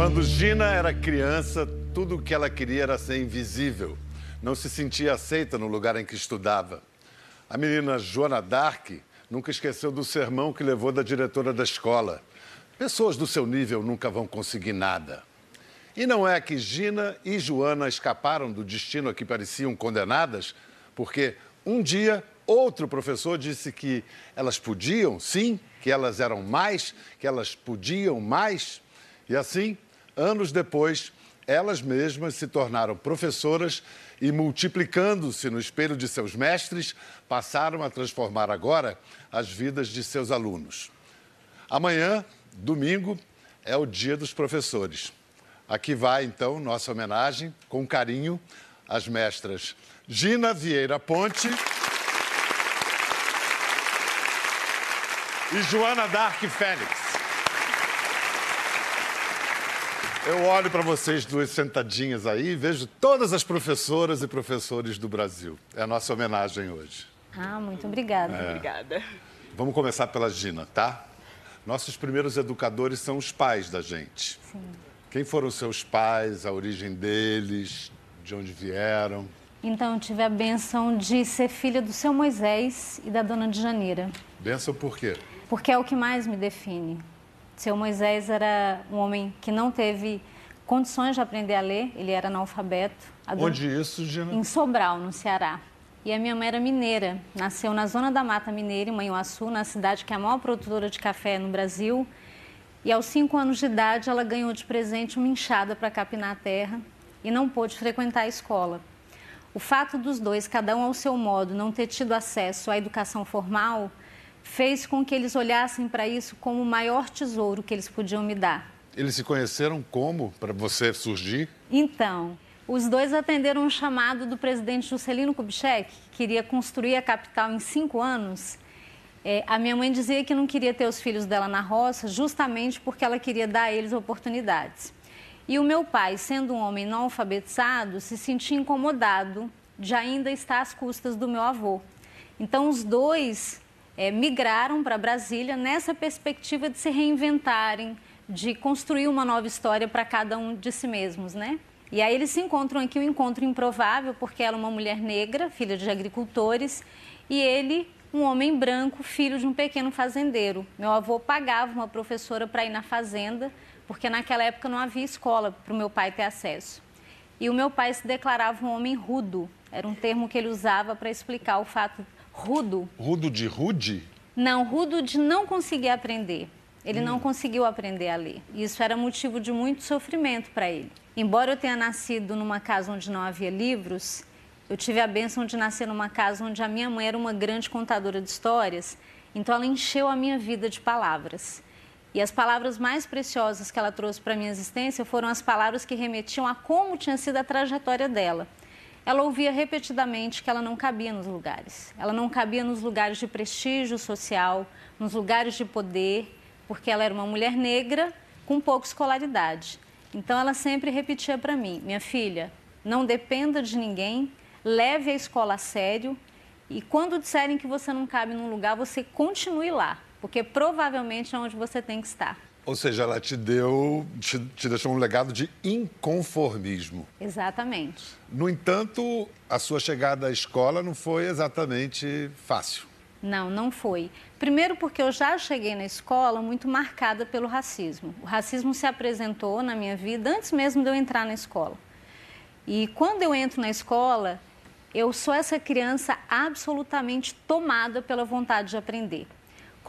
Quando Gina era criança, tudo o que ela queria era ser invisível. Não se sentia aceita no lugar em que estudava. A menina Joana Dark nunca esqueceu do sermão que levou da diretora da escola. Pessoas do seu nível nunca vão conseguir nada. E não é que Gina e Joana escaparam do destino a que pareciam condenadas, porque um dia outro professor disse que elas podiam, sim, que elas eram mais, que elas podiam mais. E assim, anos depois, elas mesmas se tornaram professoras e, multiplicando-se no espelho de seus mestres, passaram a transformar agora as vidas de seus alunos. Amanhã, domingo, é o Dia dos Professores. Aqui vai, então, nossa homenagem, com carinho, às mestras Gina Vieira Ponte e Joana Dark Félix. Eu olho para vocês duas sentadinhas aí e vejo todas as professoras e professores do Brasil. É a nossa homenagem hoje. Ah, muito obrigada. É. Obrigada. Vamos começar pela Gina, tá? Nossos primeiros educadores são os pais da gente. Sim. Quem foram seus pais, a origem deles, de onde vieram? Então, eu tive a benção de ser filha do seu Moisés e da dona de Janeira. Benção por quê? Porque é o que mais me define. Seu Moisés era um homem que não teve condições de aprender a ler, ele era analfabeto. Onde isso, Gina? Em Sobral, no Ceará. E a minha mãe era mineira, nasceu na zona da Mata Mineira, em Manhuaçu, na cidade que é a maior produtora de café no Brasil. E aos cinco anos de idade, ela ganhou de presente uma enxada para capinar a terra e não pôde frequentar a escola. O fato dos dois, cada um ao seu modo, não ter tido acesso à educação formal, fez com que eles olhassem para isso como o maior tesouro que eles podiam me dar. Eles se conheceram como para você surgir? Então, os dois atenderam um chamado do presidente Juscelino Kubitschek, que queria construir a capital em cinco anos. É, a minha mãe dizia que não queria ter os filhos dela na roça, justamente porque ela queria dar a eles oportunidades. E o meu pai, sendo um homem não alfabetizado, se sentia incomodado de ainda estar às custas do meu avô. Então, os dois é, migraram para Brasília nessa perspectiva de se reinventarem, de construir uma nova história para cada um de si mesmos, né? E aí eles se encontram aqui, um encontro improvável, porque ela é uma mulher negra, filha de agricultores, e ele, um homem branco, filho de um pequeno fazendeiro. Meu avô pagava uma professora para ir na fazenda, porque naquela época não havia escola para o meu pai ter acesso. E o meu pai se declarava um homem rudo, era um termo que ele usava para explicar o fato rudo. Rudo de rude? Não, rudo de não conseguir aprender. Ele hum. não conseguiu aprender a ler. Isso era motivo de muito sofrimento para ele. Embora eu tenha nascido numa casa onde não havia livros, eu tive a bênção de nascer numa casa onde a minha mãe era uma grande contadora de histórias, então ela encheu a minha vida de palavras. E as palavras mais preciosas que ela trouxe para a minha existência foram as palavras que remetiam a como tinha sido a trajetória dela ela ouvia repetidamente que ela não cabia nos lugares. Ela não cabia nos lugares de prestígio social, nos lugares de poder, porque ela era uma mulher negra com pouca escolaridade. Então ela sempre repetia para mim: minha filha, não dependa de ninguém, leve a escola a sério e quando disserem que você não cabe num lugar, você continue lá, porque provavelmente é onde você tem que estar. Ou seja, ela te deu, te, te, deixou um legado de inconformismo. Exatamente. No entanto, a sua chegada à escola não foi exatamente fácil. Não, não foi. Primeiro porque eu já cheguei na escola muito marcada pelo racismo. O racismo se apresentou na minha vida antes mesmo de eu entrar na escola. E quando eu entro na escola, eu sou essa criança absolutamente tomada pela vontade de aprender.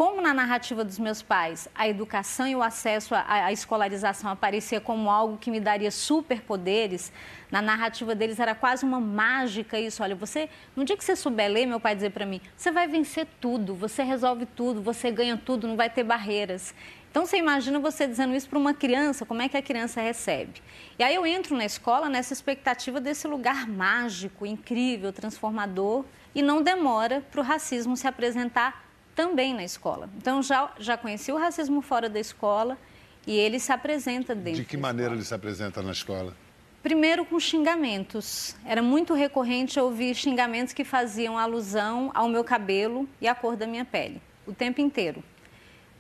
Como na narrativa dos meus pais, a educação e o acesso à, à escolarização aparecia como algo que me daria superpoderes, na narrativa deles era quase uma mágica isso. Olha, você, no dia que você souber ler, meu pai dizia para mim, você vai vencer tudo, você resolve tudo, você ganha tudo, não vai ter barreiras. Então você imagina você dizendo isso para uma criança, como é que a criança recebe? E aí eu entro na escola nessa expectativa desse lugar mágico, incrível, transformador, e não demora para o racismo se apresentar também na escola. Então, já, já conheci o racismo fora da escola e ele se apresenta dentro De que maneira ele se apresenta na escola? Primeiro com xingamentos. Era muito recorrente ouvir xingamentos que faziam alusão ao meu cabelo e à cor da minha pele, o tempo inteiro.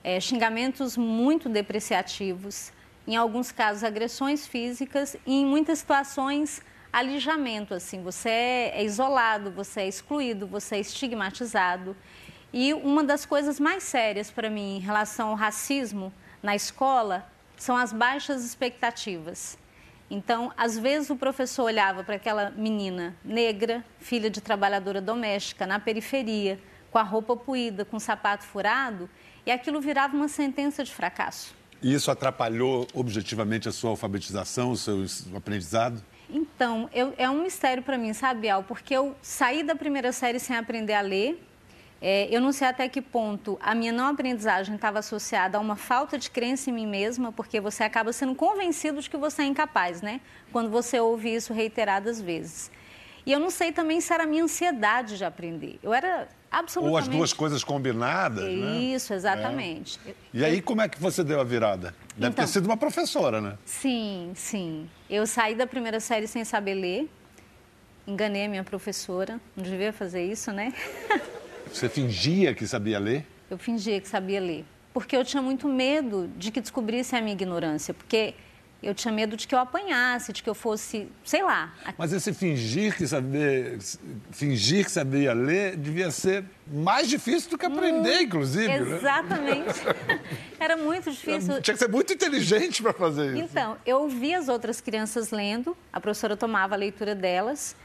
É, xingamentos muito depreciativos, em alguns casos agressões físicas e em muitas situações alijamento, assim, você é isolado, você é excluído, você é estigmatizado. E uma das coisas mais sérias para mim em relação ao racismo na escola são as baixas expectativas. Então, às vezes o professor olhava para aquela menina negra, filha de trabalhadora doméstica, na periferia, com a roupa puída, com o sapato furado, e aquilo virava uma sentença de fracasso. E isso atrapalhou objetivamente a sua alfabetização, o seu aprendizado? Então, eu, é um mistério para mim, sabe, Al? Porque eu saí da primeira série sem aprender a ler. É, eu não sei até que ponto a minha não aprendizagem estava associada a uma falta de crença em mim mesma, porque você acaba sendo convencido de que você é incapaz, né? Quando você ouve isso reiteradas vezes. E eu não sei também se era a minha ansiedade de aprender. Eu era absolutamente... Ou as duas coisas combinadas, né? Isso, exatamente. É. E aí, como é que você deu a virada? Deve então, ter sido uma professora, né? Sim, sim. Eu saí da primeira série sem saber ler. Enganei a minha professora. Não devia fazer isso, né? Você fingia que sabia ler? Eu fingia que sabia ler. Porque eu tinha muito medo de que descobrisse a minha ignorância. Porque eu tinha medo de que eu apanhasse, de que eu fosse, sei lá. Mas esse fingir que sabia, fingir que sabia ler devia ser mais difícil do que aprender, hum, inclusive. Né? Exatamente. Né? Era muito difícil. Tinha que ser muito inteligente para fazer isso. Então, eu ouvia as outras crianças lendo, a professora tomava a leitura delas.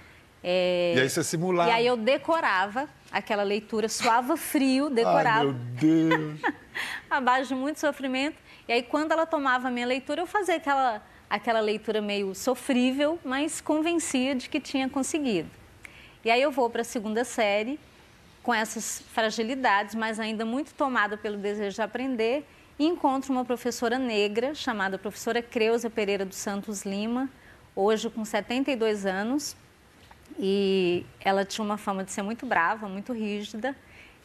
É... E aí você simulava. E aí eu decorava aquela leitura, suava frio, decorava. Ai, meu Deus! Abaixo de muito sofrimento. E aí, quando ela tomava a minha leitura, eu fazia aquela, aquela leitura meio sofrível, mas convencia de que tinha conseguido. E aí eu vou para a segunda série, com essas fragilidades, mas ainda muito tomada pelo desejo de aprender, e encontro uma professora negra, chamada professora Creuza Pereira dos Santos Lima, hoje com 72 anos, e ela tinha uma fama de ser muito brava, muito rígida,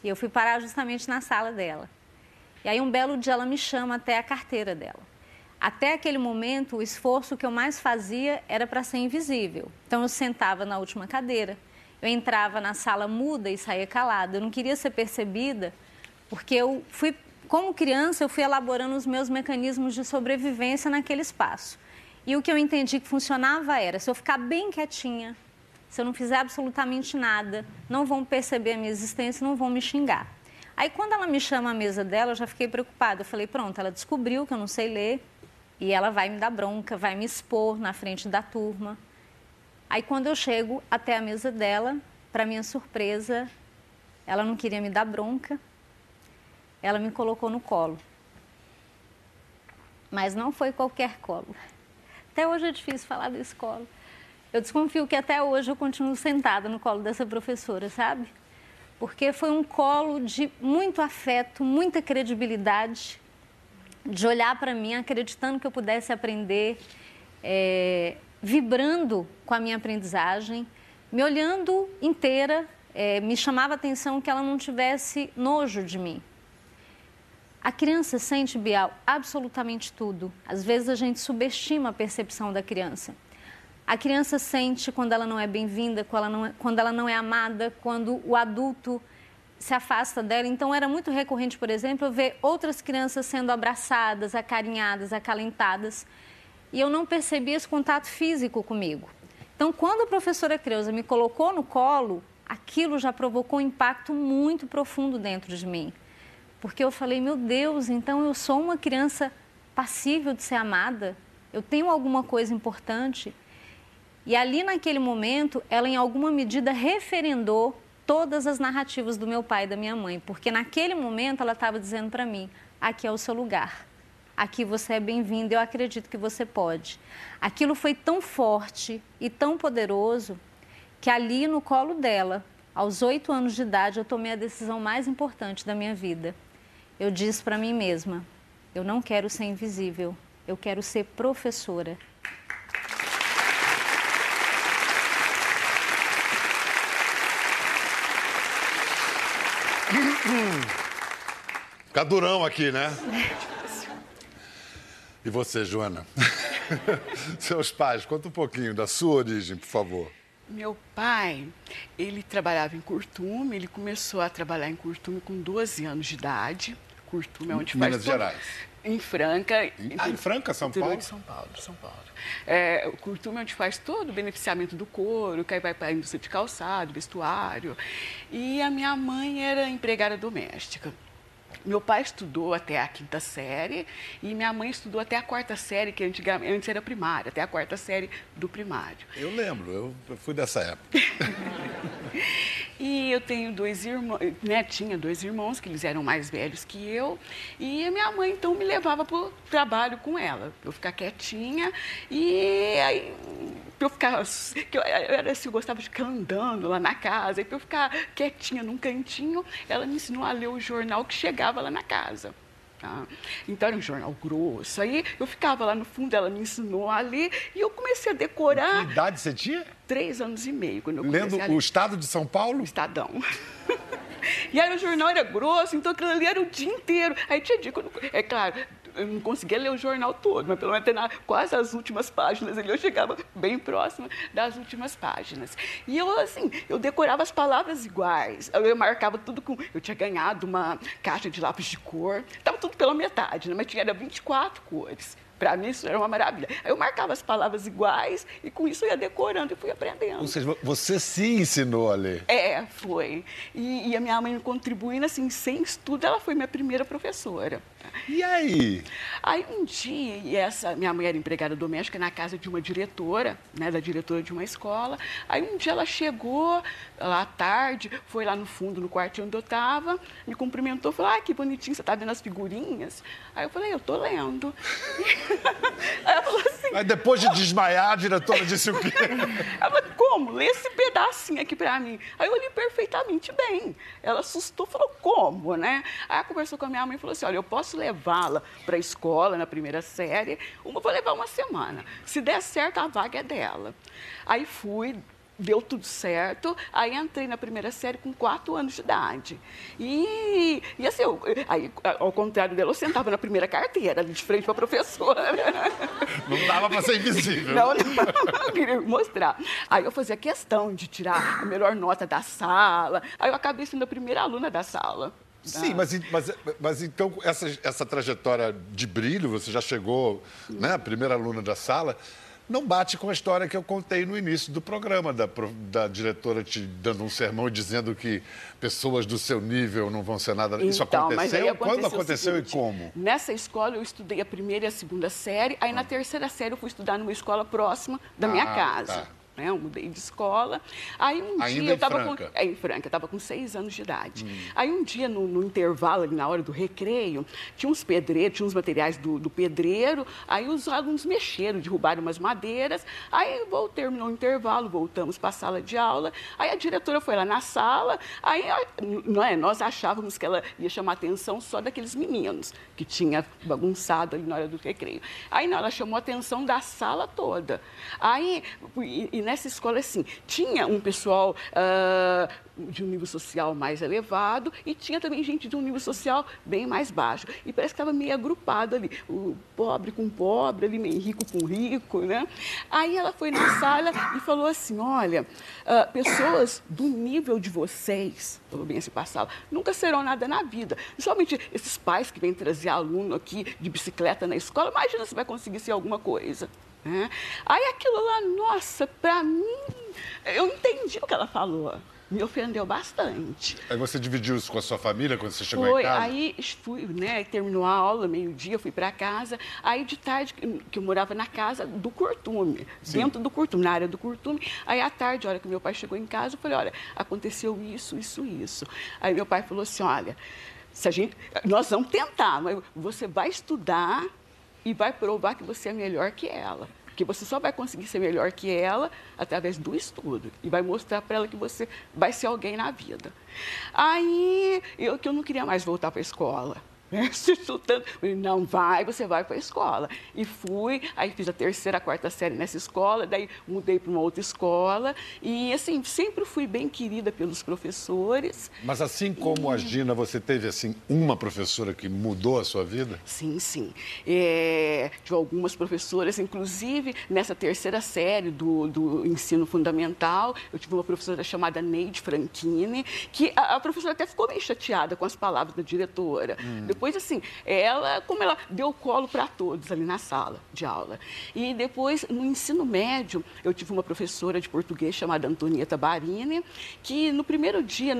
e eu fui parar justamente na sala dela. E aí, um belo dia, ela me chama até a carteira dela. Até aquele momento, o esforço que eu mais fazia era para ser invisível. Então, eu sentava na última cadeira, eu entrava na sala muda e saía calada. Eu não queria ser percebida, porque eu fui, como criança, eu fui elaborando os meus mecanismos de sobrevivência naquele espaço. E o que eu entendi que funcionava era: se eu ficar bem quietinha, se eu não fizer absolutamente nada, não vão perceber a minha existência, não vão me xingar. Aí, quando ela me chama à mesa dela, eu já fiquei preocupada. Eu falei, pronto, ela descobriu que eu não sei ler e ela vai me dar bronca, vai me expor na frente da turma. Aí, quando eu chego até a mesa dela, para minha surpresa, ela não queria me dar bronca, ela me colocou no colo. Mas não foi qualquer colo. Até hoje é difícil falar desse colo. Eu desconfio que até hoje eu continuo sentada no colo dessa professora, sabe? porque foi um colo de muito afeto, muita credibilidade, de olhar para mim acreditando que eu pudesse aprender, é, vibrando com a minha aprendizagem, me olhando inteira, é, me chamava a atenção que ela não tivesse nojo de mim. A criança sente, Bial, absolutamente tudo. Às vezes a gente subestima a percepção da criança. A criança sente quando ela não é bem-vinda, quando, ela não é, quando ela não é amada, quando o adulto se afasta dela. Então, era muito recorrente, por exemplo, eu ver outras crianças sendo abraçadas, acarinhadas, acalentadas. E eu não percebi esse contato físico comigo. Então, quando a professora Creuza me colocou no colo, aquilo já provocou um impacto muito profundo dentro de mim. Porque eu falei, meu Deus, então eu sou uma criança passível de ser amada? Eu tenho alguma coisa importante? E ali naquele momento, ela em alguma medida referendou todas as narrativas do meu pai e da minha mãe, porque naquele momento ela estava dizendo para mim: aqui é o seu lugar, aqui você é bem-vindo, eu acredito que você pode. Aquilo foi tão forte e tão poderoso que ali no colo dela, aos oito anos de idade, eu tomei a decisão mais importante da minha vida. Eu disse para mim mesma: eu não quero ser invisível, eu quero ser professora. Fica durão aqui, né? E você, Joana? Seus pais, conta um pouquinho da sua origem, por favor. Meu pai, ele trabalhava em Curtume, ele começou a trabalhar em Curtume com 12 anos de idade. Curtume é onde Minas faz... Gerais. Em Franca. Em, ah, em Franca, São Paulo? São Paulo, São Paulo. É, o Curtume é onde faz todo o beneficiamento do couro, que aí vai para a indústria de calçado, vestuário. E a minha mãe era empregada doméstica. Meu pai estudou até a quinta série e minha mãe estudou até a quarta série, que antigamente antes era primária, até a quarta série do primário. Eu lembro, eu fui dessa época. e eu tenho dois irmãos, né, tinha dois irmãos que eles eram mais velhos que eu, e minha mãe então me levava para o trabalho com ela, eu ficar quietinha, e aí eu ficar, que eu era assim, eu gostava de ficar andando lá na casa, e para eu ficar quietinha num cantinho, ela me ensinou a ler o jornal que chegava lá na casa. Tá? Então era um jornal grosso. Aí eu ficava lá no fundo, ela me ensinou a ler e eu comecei a decorar. Que idade você tinha? Três anos e meio. Quando eu Lendo o Estado de São Paulo? Estadão. e aí o jornal era grosso, então aquilo ali era o dia inteiro. Aí tinha dia, quando, é claro, eu não conseguia ler o jornal todo, mas pelo menos até na, quase as últimas páginas ali eu chegava bem próxima das últimas páginas. E eu, assim, eu decorava as palavras iguais, eu marcava tudo com. Eu tinha ganhado uma caixa de lápis de cor, estava tudo pela metade, né? mas tinha era 24 cores. Para mim isso era uma maravilha. Aí eu marcava as palavras iguais e com isso eu ia decorando e fui aprendendo. Ou seja, você se ensinou a ler? É, foi. E, e a minha mãe contribuindo, assim, sem estudo, ela foi minha primeira professora. E aí? Aí um dia, e essa minha mãe era empregada doméstica na casa de uma diretora, né, da diretora de uma escola. Aí um dia ela chegou lá à tarde, foi lá no fundo, no quarto onde eu estava, me cumprimentou, falou: "Ah, que bonitinho, você está vendo as figurinhas?" Aí eu falei: "Eu tô lendo". aí ela falou assim: Aí depois de desmaiar, a diretora disse o quê? Ela falou: "Como? Lê esse pedacinho aqui para mim". Aí eu li perfeitamente bem. Ela assustou, falou: "Como, né?" Aí ela conversou com a minha mãe e falou assim: "Olha, eu posso levá-la para a escola na primeira série, uma vou levar uma semana. Se der certo, a vaga é dela. Aí fui, deu tudo certo. Aí entrei na primeira série com quatro anos de idade. E, e assim, eu, aí, ao contrário dela, eu sentava na primeira carteira, ali de frente para a professora. Não dava para ser invisível. Não, não, não queria mostrar. Aí eu fazia questão de tirar a melhor nota da sala. Aí eu acabei sendo a primeira aluna da sala. Sim, mas, mas, mas então essa, essa trajetória de brilho, você já chegou, né, a primeira aluna da sala, não bate com a história que eu contei no início do programa, da, da diretora te dando um sermão e dizendo que pessoas do seu nível não vão ser nada. Isso então, aconteceu? aconteceu? Quando aconteceu seguinte, e como? Nessa escola eu estudei a primeira e a segunda série, aí ah. na terceira série eu fui estudar numa escola próxima da ah, minha casa. Tá né? Eu mudei de escola. Aí um Ainda dia eu estava com. É, em Franca, eu estava com seis anos de idade. Hum. Aí um dia, no, no, intervalo, ali na hora do recreio, tinha uns pedreiros, tinha uns materiais do, do pedreiro, aí os alunos mexeram, derrubaram umas madeiras. Aí vou, terminou o intervalo, voltamos para a sala de aula. Aí a diretora foi lá na sala, aí não é, nós achávamos que ela ia chamar a atenção só daqueles meninos que tinha bagunçado ali na hora do recreio. Aí não, ela chamou a atenção da sala toda. Aí, e, e nessa escola, assim, tinha um pessoal uh, de um nível social mais elevado e tinha também gente de um nível social bem mais baixo. E parece que estava meio agrupado ali, o pobre com pobre, ali meio rico com rico, né? Aí ela foi na sala e falou assim, olha, uh, pessoas do nível de vocês, falou bem assim para a sala, nunca serão nada na vida. Somente esses pais que vêm trazer aluno aqui de bicicleta na escola, imagina se vai conseguir ser alguma coisa. Né? Aí aquilo lá, nossa, para mim, eu entendi o que ela falou. Me ofendeu bastante. Aí você dividiu isso com a sua família quando você chegou Foi, em casa? aí fui, né, terminou a aula, meio-dia, fui para casa. Aí de tarde, que eu morava na casa do Curtume, Sim. dentro do Curtume, na área do Curtume. Aí à tarde, a hora que meu pai chegou em casa, eu falei, olha, aconteceu isso, isso, isso. Aí meu pai falou assim, olha, se a gente, nós vamos tentar, mas você vai estudar e vai provar que você é melhor que ela. Porque você só vai conseguir ser melhor que ela através do estudo. E vai mostrar para ela que você vai ser alguém na vida. Aí, eu que eu não queria mais voltar para a escola se chutando. Não vai, você vai para a escola. E fui, aí fiz a terceira, a quarta série nessa escola, daí mudei para uma outra escola. E, assim, sempre fui bem querida pelos professores. Mas assim como e... a Gina, você teve, assim, uma professora que mudou a sua vida? Sim, sim. É, tive algumas professoras, inclusive nessa terceira série do, do ensino fundamental, eu tive uma professora chamada Neide Franchini, que a, a professora até ficou meio chateada com as palavras da diretora. Hum depois, assim, ela, como ela deu colo para todos ali na sala de aula. E depois, no ensino médio, eu tive uma professora de português chamada Antonieta Barini, que no primeiro dia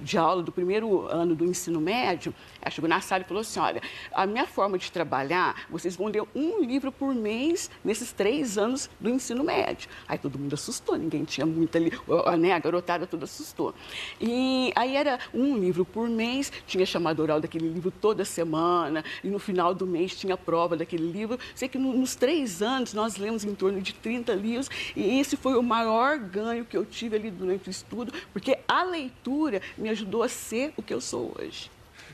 de aula, do primeiro ano do ensino médio, ela chegou na sala e falou assim: olha, a minha forma de trabalhar, vocês vão ler um livro por mês nesses três anos do ensino médio. Aí todo mundo assustou, ninguém tinha muito ali, né? A garotada toda assustou. E aí era um livro por mês, tinha chamado oral daquele livro toda semana, e no final do mês tinha prova daquele livro. Sei que no, nos três anos nós lemos em torno de 30 livros, e esse foi o maior ganho que eu tive ali durante o estudo, porque a leitura me ajudou a ser o que eu sou hoje.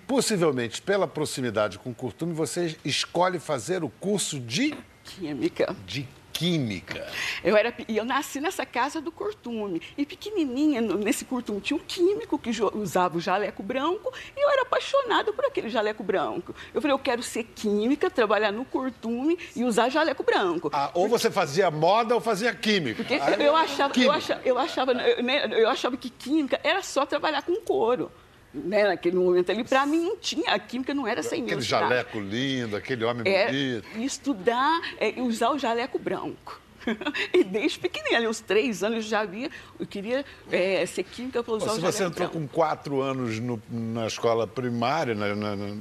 Possivelmente, pela proximidade com o Curtume, você escolhe fazer o curso de... Química. De química. Eu era e eu nasci nessa casa do Curtume e pequenininha nesse Curtume tinha um químico que usava o jaleco branco e eu era apaixonada por aquele jaleco branco. Eu falei, eu quero ser química, trabalhar no Curtume e usar jaleco branco. Ah, ou você fazia moda ou fazia química. Porque eu achava, eu achava, eu achava, eu achava que química era só trabalhar com couro né, naquele momento ali, para mim não tinha, a química não era sem Aquele jaleco lindo, aquele homem é, bonito. Estudar, é, usar o jaleco branco. e desde pequenininha, ali, uns três anos já havia, eu queria é, ser química para usar Se você entrou branco. com quatro anos no, na escola primária, na, na, na,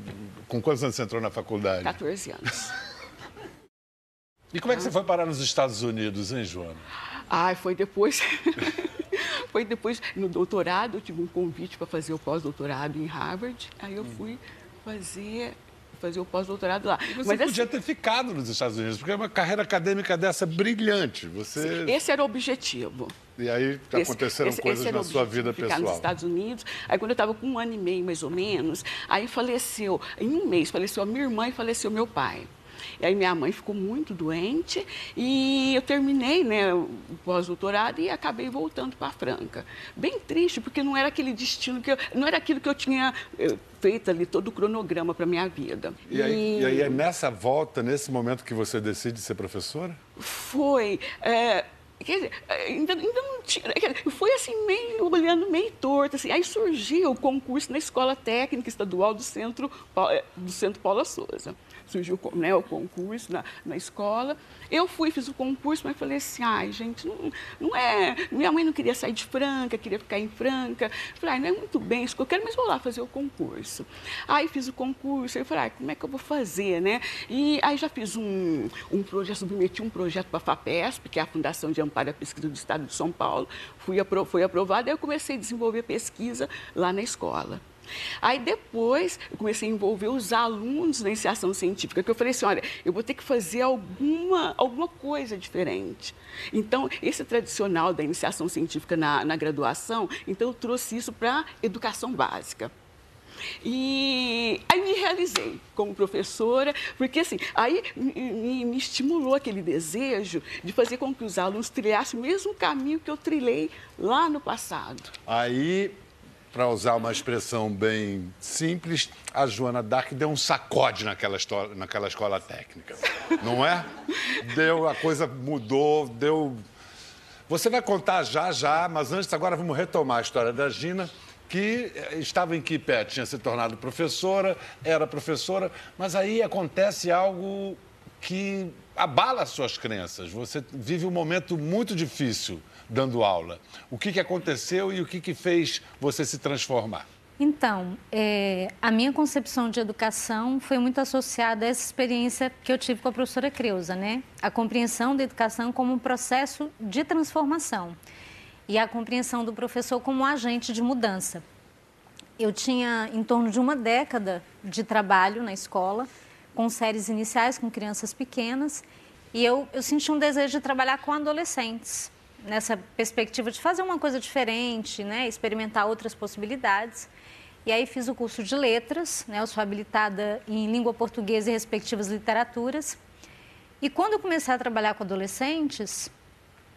com quantos anos você entrou na faculdade? 14 anos. e como é que você foi parar nos Estados Unidos, hein, Joana? Ah, foi depois. foi depois, no doutorado, eu tive um convite para fazer o pós-doutorado em Harvard. Aí eu fui fazer fazer o pós-doutorado lá. E você Mas podia assim, ter ficado nos Estados Unidos, porque é uma carreira acadêmica dessa brilhante. Você... Esse era o objetivo. E aí aconteceram esse, coisas esse na sua vida ficar pessoal. nos Estados Unidos. Aí quando eu estava com um ano e meio, mais ou menos, aí faleceu, em um mês, faleceu a minha irmã e faleceu meu pai. E aí minha mãe ficou muito doente e eu terminei né, o pós-doutorado e acabei voltando para Franca. Bem triste, porque não era aquele destino que eu, não era aquilo que eu tinha eh, feito ali todo o cronograma para minha vida. E aí, e... e aí, é nessa volta, nesse momento que você decide ser professora? Foi. É... Quer dizer, ainda, ainda não tinha. Foi assim, meio olhando meio torto. Assim. Aí surgiu o concurso na Escola Técnica Estadual do Centro, eh, do Centro Paula Souza surgiu né, o concurso na, na escola. Eu fui, fiz o concurso, mas falei assim, ai, gente, não, não é... Minha mãe não queria sair de Franca, queria ficar em Franca. Falei, ai, não é muito bem isso que eu quero, mas vou lá fazer o concurso. Aí fiz o concurso, aí falei, ai, como é que eu vou fazer, né? E aí já fiz um, um projeto, submeti um projeto para a FAPESP, que é a Fundação de Amparo à Pesquisa do Estado de São Paulo. Fui, apro foi aprovado, aí eu comecei a desenvolver pesquisa lá na escola. Aí depois eu comecei a envolver os alunos na iniciação científica, que eu falei assim, olha, eu vou ter que fazer alguma, alguma coisa diferente. Então, esse tradicional da iniciação científica na, na graduação, então eu trouxe isso para educação básica. E aí me realizei como professora, porque assim, aí me, me, estimulou aquele desejo de fazer com que os alunos trilhassem o mesmo caminho que eu trilhei lá no passado. Aí para usar uma expressão bem simples, a Joana Dark deu um sacode naquela, história, naquela escola técnica. Não é? Deu, a coisa mudou, deu. Você vai contar já, já, mas antes, agora vamos retomar a história da Gina, que estava em que pé? Tinha se tornado professora, era professora, mas aí acontece algo que abala as suas crenças. Você vive um momento muito difícil dando aula. O que, que aconteceu e o que, que fez você se transformar? Então, é, a minha concepção de educação foi muito associada a essa experiência que eu tive com a professora Creuza, né? A compreensão da educação como um processo de transformação e a compreensão do professor como um agente de mudança. Eu tinha em torno de uma década de trabalho na escola, com séries iniciais com crianças pequenas, e eu, eu senti um desejo de trabalhar com adolescentes nessa perspectiva de fazer uma coisa diferente, né, experimentar outras possibilidades. E aí fiz o curso de letras, né, eu sou habilitada em língua portuguesa e respectivas literaturas. E quando eu comecei a trabalhar com adolescentes,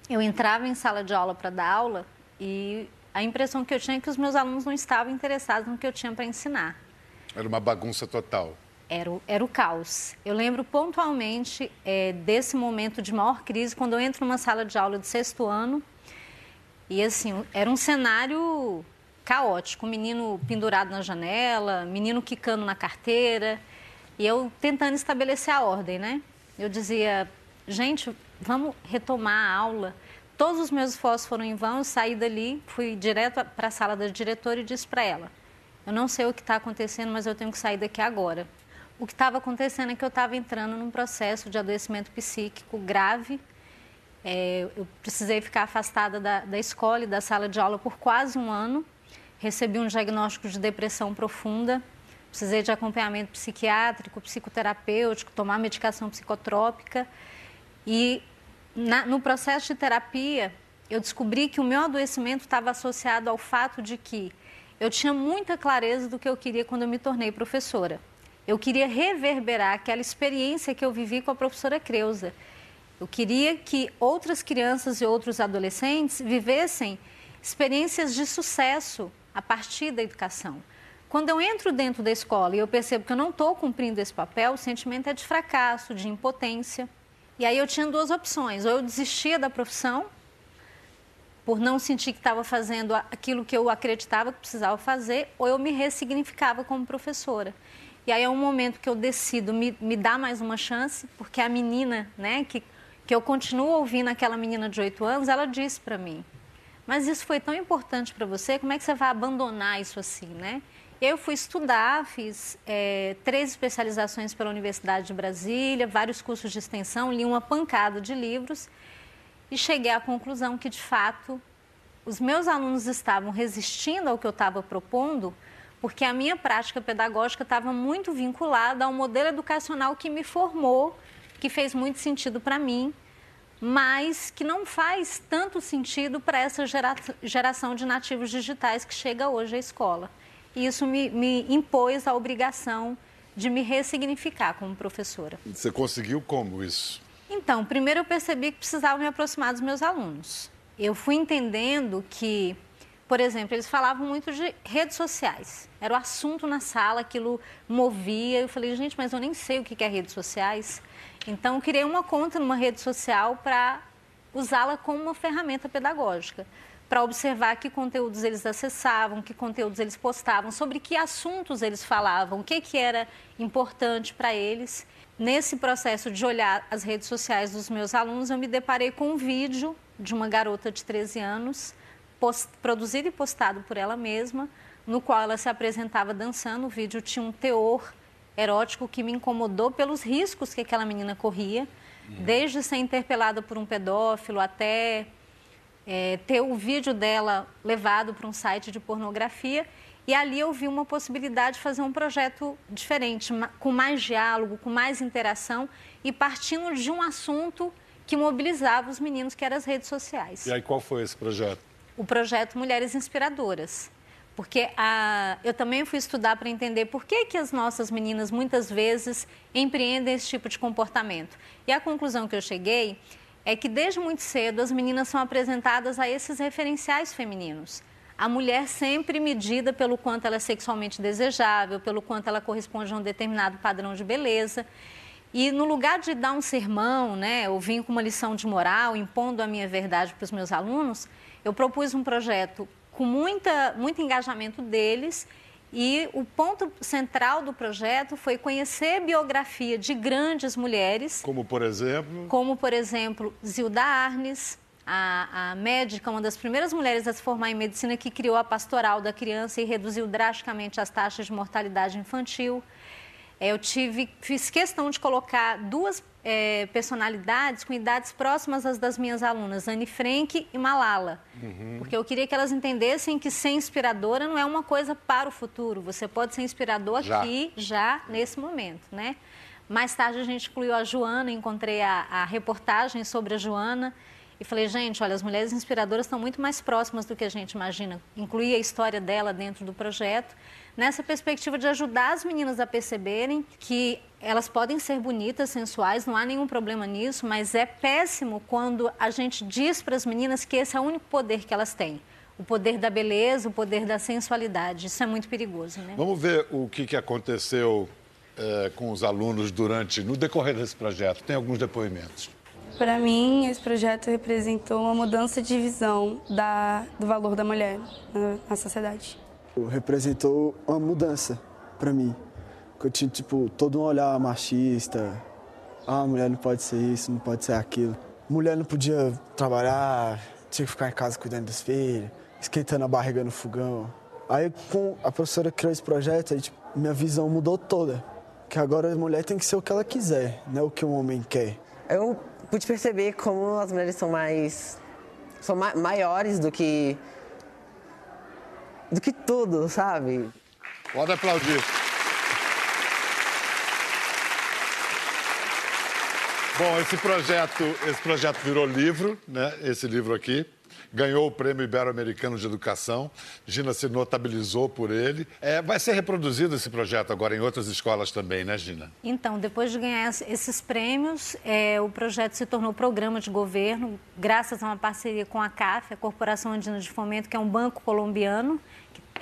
eu entrava em sala de aula para dar aula e a impressão que eu tinha é que os meus alunos não estavam interessados no que eu tinha para ensinar. Era uma bagunça total era o, era o caos. Eu lembro pontualmente é, desse momento de maior crise, quando eu entro numa sala de aula de sexto ano, e assim, era um cenário caótico. Menino pendurado na janela, menino quicando na carteira. E eu tentando estabelecer a ordem, né? Eu dizia, gente, vamos retomar a aula. Todos os meus esforços foram em vão, eu saí dali, fui direto para a sala da diretora e disse para ela, eu não sei o que está acontecendo, mas eu tenho que sair daqui agora. O que estava acontecendo é que eu estava entrando num processo de adoecimento psíquico grave. É, eu precisei ficar afastada da, da escola e da sala de aula por quase um ano. Recebi um diagnóstico de depressão profunda. Precisei de acompanhamento psiquiátrico, psicoterapêutico, tomar medicação psicotrópica. E na, no processo de terapia, eu descobri que o meu adoecimento estava associado ao fato de que eu tinha muita clareza do que eu queria quando eu me tornei professora. Eu queria reverberar aquela experiência que eu vivi com a professora Creuza. Eu queria que outras crianças e outros adolescentes vivessem experiências de sucesso a partir da educação. Quando eu entro dentro da escola e eu percebo que eu não estou cumprindo esse papel, o sentimento é de fracasso, de impotência. E aí eu tinha duas opções: ou eu desistia da profissão, por não sentir que estava fazendo aquilo que eu acreditava que precisava fazer, ou eu me ressignificava como professora. E aí é um momento que eu decido me, me dar mais uma chance, porque a menina, né, que, que eu continuo ouvindo aquela menina de 8 anos, ela disse para mim, mas isso foi tão importante para você, como é que você vai abandonar isso assim, né? Eu fui estudar, fiz é, três especializações pela Universidade de Brasília, vários cursos de extensão, li uma pancada de livros e cheguei à conclusão que, de fato, os meus alunos estavam resistindo ao que eu estava propondo, porque a minha prática pedagógica estava muito vinculada ao modelo educacional que me formou, que fez muito sentido para mim, mas que não faz tanto sentido para essa gera, geração de nativos digitais que chega hoje à escola. E isso me, me impôs a obrigação de me ressignificar como professora. Você conseguiu como isso? Então, primeiro eu percebi que precisava me aproximar dos meus alunos. Eu fui entendendo que por exemplo, eles falavam muito de redes sociais. Era o assunto na sala, aquilo movia. Eu falei, gente, mas eu nem sei o que é redes sociais. Então, eu criei uma conta numa rede social para usá-la como uma ferramenta pedagógica, para observar que conteúdos eles acessavam, que conteúdos eles postavam, sobre que assuntos eles falavam, o que, que era importante para eles. Nesse processo de olhar as redes sociais dos meus alunos, eu me deparei com um vídeo de uma garota de 13 anos post, produzido e postado por ela mesma, no qual ela se apresentava dançando. O vídeo tinha um teor erótico que me incomodou pelos riscos que aquela menina corria, uhum. desde ser interpelada por um pedófilo até é, ter o vídeo dela levado para um site de pornografia. E ali eu vi uma possibilidade de fazer um projeto diferente, com mais diálogo, com mais interação e partindo de um assunto que mobilizava os meninos, que eram as redes sociais. E aí, qual foi esse projeto? O projeto Mulheres Inspiradoras. Porque a, eu também fui estudar para entender por que, que as nossas meninas muitas vezes empreendem esse tipo de comportamento. E a conclusão que eu cheguei é que desde muito cedo as meninas são apresentadas a esses referenciais femininos. A mulher sempre medida pelo quanto ela é sexualmente desejável, pelo quanto ela corresponde a um determinado padrão de beleza. E no lugar de dar um sermão, né, ou vir com uma lição de moral, impondo a minha verdade para os meus alunos, eu propus um projeto com muita, muito engajamento deles e o ponto central do projeto foi conhecer a biografia de grandes mulheres. Como, por exemplo? Como, por exemplo, Zilda Arnes, a, a, médica, uma das primeiras mulheres a se formar em medicina que criou a pastoral da criança e reduziu drasticamente as taxas de mortalidade infantil. É, eu tive, fiz questão de colocar duas é, personalidades com idades próximas às das minhas alunas, Anne Frank e Malala. Uhum. Porque eu queria que elas entendessem que ser inspiradora não é uma coisa para o futuro. Você pode ser inspirador já. aqui, já, nesse momento, né? Mais tarde a gente incluiu a Joana, encontrei a, a reportagem sobre a Joana e falei, gente, olha, as mulheres inspiradoras estão muito mais próximas do que a gente imagina. Incluí a história dela dentro do projeto nessa perspectiva de ajudar as meninas a perceberem que elas podem ser bonitas, sensuais, não há nenhum problema nisso, mas é péssimo quando a gente diz para as meninas que esse é o único poder que elas têm. O poder da beleza, o poder da sensualidade. Isso é muito perigoso, né? Vamos ver o que, que aconteceu é, com os alunos durante, no decorrer desse projeto. Tem alguns depoimentos. Para mim, esse projeto representou uma mudança de visão da, do valor da mulher na, na sociedade. Representou uma mudança para mim. Que eu tinha, tipo, todo um olhar machista. Ah, mulher não pode ser isso, não pode ser aquilo. Mulher não podia trabalhar, tinha que ficar em casa cuidando dos filhos, esquentando a barriga no fogão. Aí, com a professora criou esse projeto, aí, tipo, minha visão mudou toda. Que agora a mulher tem que ser o que ela quiser, não é o que um homem quer. Eu pude perceber como as mulheres são mais. são ma maiores do que. Do que tudo, sabe? Pode aplaudir. Bom, esse projeto, esse projeto virou livro, né? Esse livro aqui ganhou o Prêmio Ibero-Americano de Educação. Gina se notabilizou por ele. É, vai ser reproduzido esse projeto agora em outras escolas também, né, Gina? Então, depois de ganhar esses prêmios, é, o projeto se tornou programa de governo, graças a uma parceria com a CAF, a Corporação Andina de Fomento, que é um banco colombiano,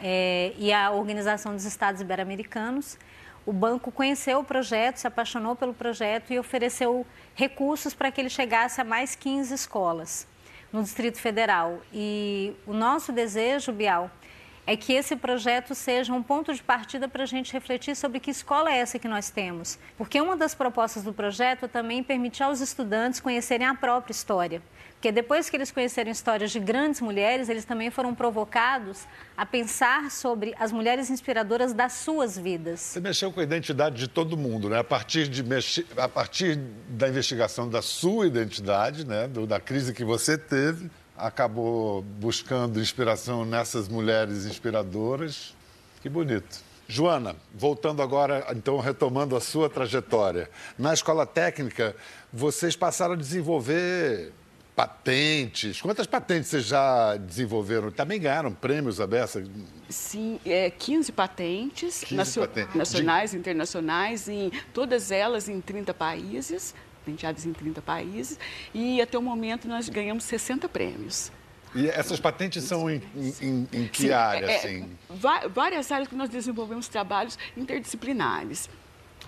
é, e a Organização dos Estados Ibero-Americanos. O banco conheceu o projeto, se apaixonou pelo projeto e ofereceu recursos para que ele chegasse a mais 15 escolas no Distrito Federal. E o nosso desejo, Bial, é que esse projeto seja um ponto de partida para a gente refletir sobre que escola é essa que nós temos. Porque uma das propostas do projeto é também permitir aos estudantes conhecerem a própria história. Porque depois que eles conheceram histórias de grandes mulheres, eles também foram provocados a pensar sobre as mulheres inspiradoras das suas vidas. Você mexeu com a identidade de todo mundo, né? A partir, de mexer, a partir da investigação da sua identidade, né? Da crise que você teve, acabou buscando inspiração nessas mulheres inspiradoras. Que bonito. Joana, voltando agora, então, retomando a sua trajetória. Na escola técnica, vocês passaram a desenvolver patentes. Quantas patentes vocês já desenvolveram? Também ganharam prêmios, Abessa? Sim, é, 15 patentes, 15 nacio patentes. nacionais e De... internacionais, em, todas elas em 30 países, patenteadas em 30 países, e até o momento nós ganhamos 60 prêmios. E essas patentes são em, em, em que Sim, área? É, assim? Várias áreas que nós desenvolvemos trabalhos interdisciplinares.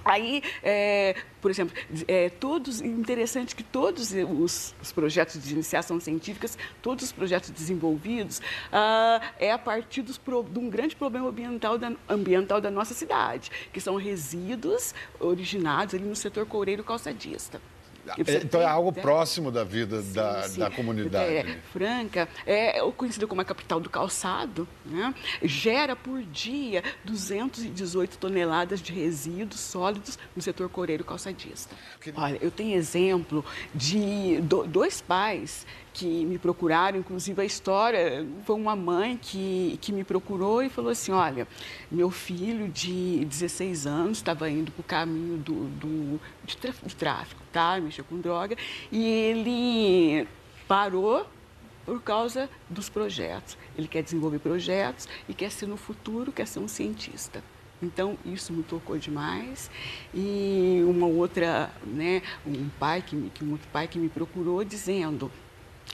Aí, é, por exemplo, é, todos, interessante que todos os, os, projetos de iniciação científicas, todos os projetos desenvolvidos, ah, é a partir dos, de um grande problema ambiental da, ambiental da nossa cidade, que são resíduos originados ali no setor coureiro calçadista. É, então é algo próximo da vida sim, da, sim. da comunidade. É, Franca é conhecida como a capital do calçado, né? gera por dia 218 toneladas de resíduos sólidos no setor coreiro calçadista. Olha, eu tenho exemplo de dois pais que me procuraram, inclusive a história foi uma mãe que, que me procurou e falou assim, olha, meu filho de 16 anos estava indo para o caminho do, do, de, de tráfico, tá? mexeu com droga, e ele parou por causa dos projetos. Ele quer desenvolver projetos e quer ser no futuro, quer ser um cientista. Então, isso me tocou demais. E uma outra, né, um pai que, que um outro pai que me procurou dizendo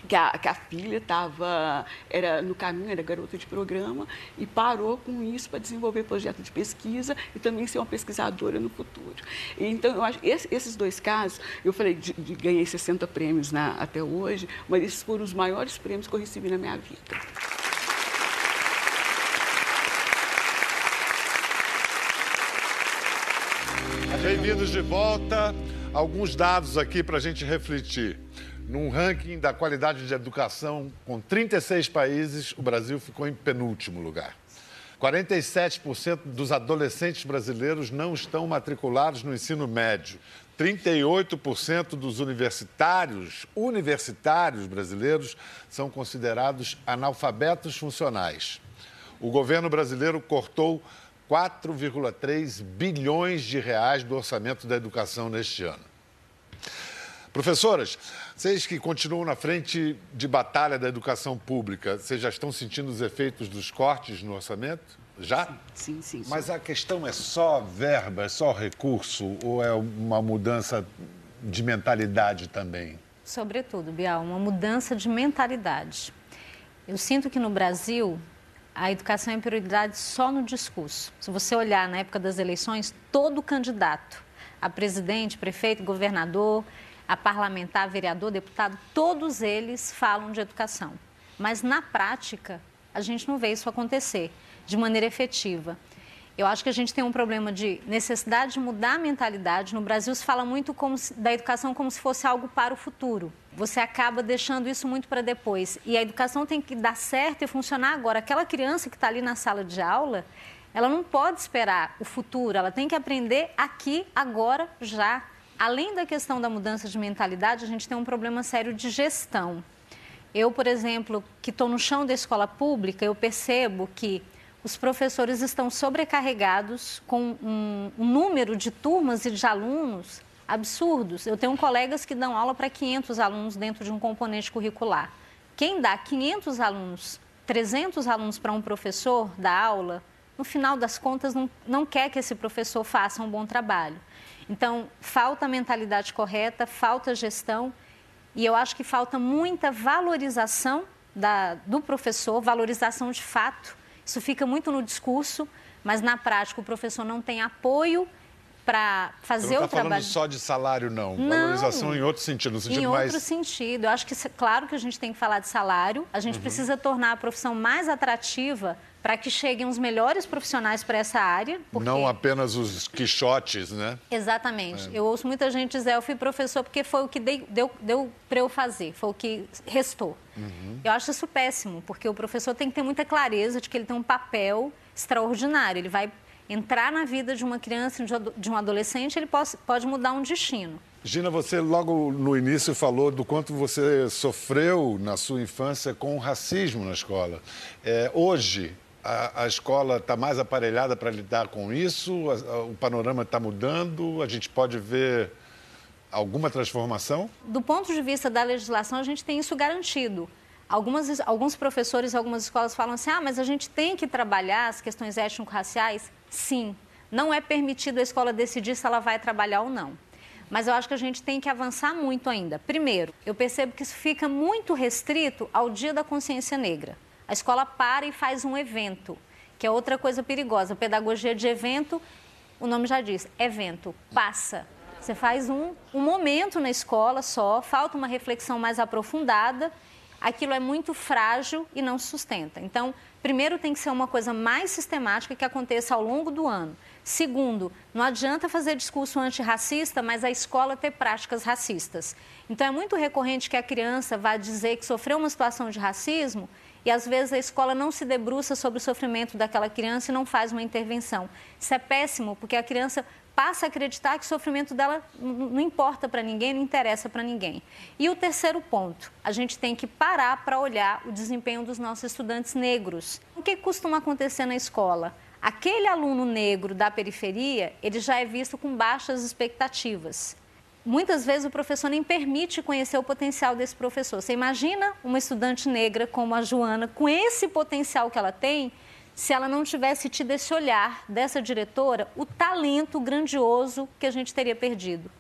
que a, que a filha estava era no caminho, era garota de programa e parou com isso para desenvolver projeto de pesquisa e também ser uma pesquisadora no futuro. Então, eu acho esse, esses dois casos, eu falei, de, de, ganhei 60 prêmios na, até hoje, mas esses foram os maiores prêmios que eu recebi na minha vida. Bem-vindos de volta. Alguns dados aqui para a gente refletir. Num ranking da qualidade de educação com 36 países, o Brasil ficou em penúltimo lugar. 47% dos adolescentes brasileiros não estão matriculados no ensino médio. 38% dos universitários, universitários brasileiros são considerados analfabetos funcionais. O governo brasileiro cortou 4,3 bilhões de reais do orçamento da educação neste ano. Professoras, vocês que continuam na frente de batalha da educação pública, vocês já estão sentindo os efeitos dos cortes no orçamento? Já? Sim, sim. sim Mas a questão é só verba, é só recurso ou é uma mudança de mentalidade também? Sobretudo, Bial, uma mudança de mentalidade. Eu sinto que no Brasil a educação é prioridade só no discurso. Se você olhar na época das eleições, todo candidato a presidente, prefeito, governador a parlamentar, vereador, deputado, todos eles falam de educação. Mas na prática, a gente não vê isso acontecer de maneira efetiva. Eu acho que a gente tem um problema de necessidade de mudar a mentalidade. No Brasil se fala muito se, da educação como se fosse algo para o futuro. Você acaba deixando isso muito para depois. E a educação tem que dar certo e funcionar agora. Aquela criança que está ali na sala de aula, ela não pode esperar o futuro, ela tem que aprender aqui, agora, já. Além da questão da mudança de mentalidade, a gente tem um problema sério de gestão. Eu, por exemplo, que estou no chão da escola pública, eu percebo que os professores estão sobrecarregados com um, um número de turmas e de alunos absurdos. Eu tenho colegas que dão aula para 500 alunos dentro de um componente curricular. Quem dá 500 alunos, 300 alunos para um professor da aula, no final das contas não, não quer que esse professor faça um bom trabalho. Então, falta mentalidade correta, falta gestão e eu acho que falta muita valorização da, do professor, valorização de fato isso fica muito no discurso, mas na prática o professor não tem apoio para fazer não o tá trabalho. Não só de salário, não. não. Valorização em outro sentido, no sentido em mais... Em outro sentido. Eu acho que, claro que a gente tem que falar de salário, a gente uhum. precisa tornar a profissão mais atrativa para que cheguem os melhores profissionais para essa área. Porque... Não apenas os quixotes, né? Exatamente. É. Eu ouço muita gente dizer, eu fui professor porque foi o que dei, deu, deu para eu fazer, foi o que restou. Uhum. Eu acho isso péssimo, porque o professor tem que ter muita clareza de que ele tem um papel extraordinário. Ele vai entrar na vida de uma criança, de um adolescente, ele pode, pode mudar um destino. Gina, você logo no início falou do quanto você sofreu na sua infância com o racismo na escola. É, hoje, a, a escola está mais aparelhada para lidar com isso? A, o panorama está mudando? A gente pode ver alguma transformação? Do ponto de vista da legislação, a gente tem isso garantido. Algumas, alguns professores, algumas escolas falam assim: ah, mas a gente tem que trabalhar as questões étnico-raciais? Sim. Não é permitido a escola decidir se ela vai trabalhar ou não. Mas eu acho que a gente tem que avançar muito ainda. Primeiro, eu percebo que isso fica muito restrito ao Dia da Consciência Negra. A escola para e faz um evento, que é outra coisa perigosa. Pedagogia de evento, o nome já diz, evento, passa. Você faz um, um momento na escola só, falta uma reflexão mais aprofundada, aquilo é muito frágil e não sustenta. Então, primeiro tem que ser uma coisa mais sistemática que aconteça ao longo do ano. Segundo, não adianta fazer discurso antirracista, mas a escola ter práticas racistas. Então, é muito recorrente que a criança vá dizer que sofreu uma situação de racismo e às vezes a escola não se debruça sobre o sofrimento daquela criança e não faz uma intervenção. Isso é péssimo, porque a criança passa a acreditar que o sofrimento dela não importa para ninguém, não interessa para ninguém. E o terceiro ponto, a gente tem que parar para olhar o desempenho dos nossos estudantes negros. O que costuma acontecer na escola? Aquele aluno negro da periferia, ele já é visto com baixas expectativas muitas vezes o professor nem permite conhecer o potencial desse professor. Você imagina uma estudante negra como a Joana, com esse potencial que ela tem, se ela não tivesse tido esse olhar dessa diretora, o talento grandioso que a gente teria perdido.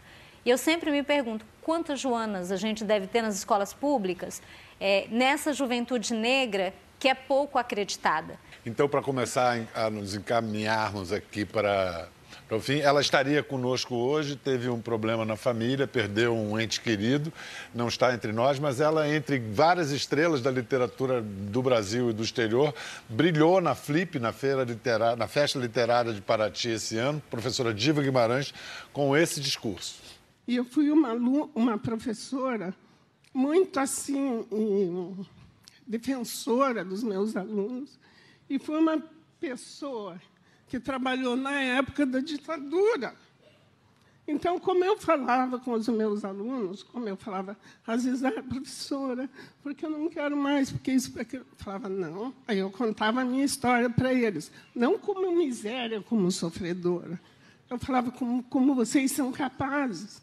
E eu sempre me pergunto, quantas Joanas a gente deve ter nas escolas públicas é, nessa juventude negra que é pouco acreditada? Então, para começar a nos encaminharmos aqui para no fim, ela estaria conosco hoje, teve um problema na família, perdeu um ente querido, não está entre nós, mas ela, entre várias estrelas da literatura do Brasil e do exterior, brilhou na Flip, na, feira literária, na Festa Literária de Paraty esse ano, professora Diva Guimarães, com esse discurso. E eu fui uma, uma professora muito assim, defensora dos meus alunos, e fui uma pessoa que trabalhou na época da ditadura. Então, como eu falava com os meus alunos, como eu falava, às vezes, ah, professora, porque eu não quero mais, porque isso, porque eu falava, não. Aí eu contava a minha história para eles, não como miséria, como sofredora. Eu falava como, como vocês são capazes.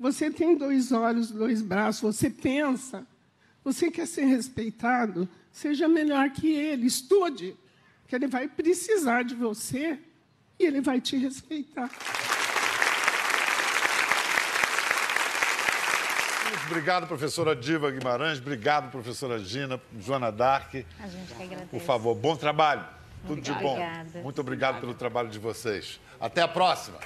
Você tem dois olhos, dois braços, você pensa, você quer ser respeitado, seja melhor que ele, estude que ele vai precisar de você e ele vai te respeitar. Obrigado, professora Diva Guimarães. Obrigado, professora Gina, Joana Dark. A gente que agradece. Por favor, bom trabalho. Tudo Obrigada. de bom. Muito obrigado pelo trabalho de vocês. Até a próxima.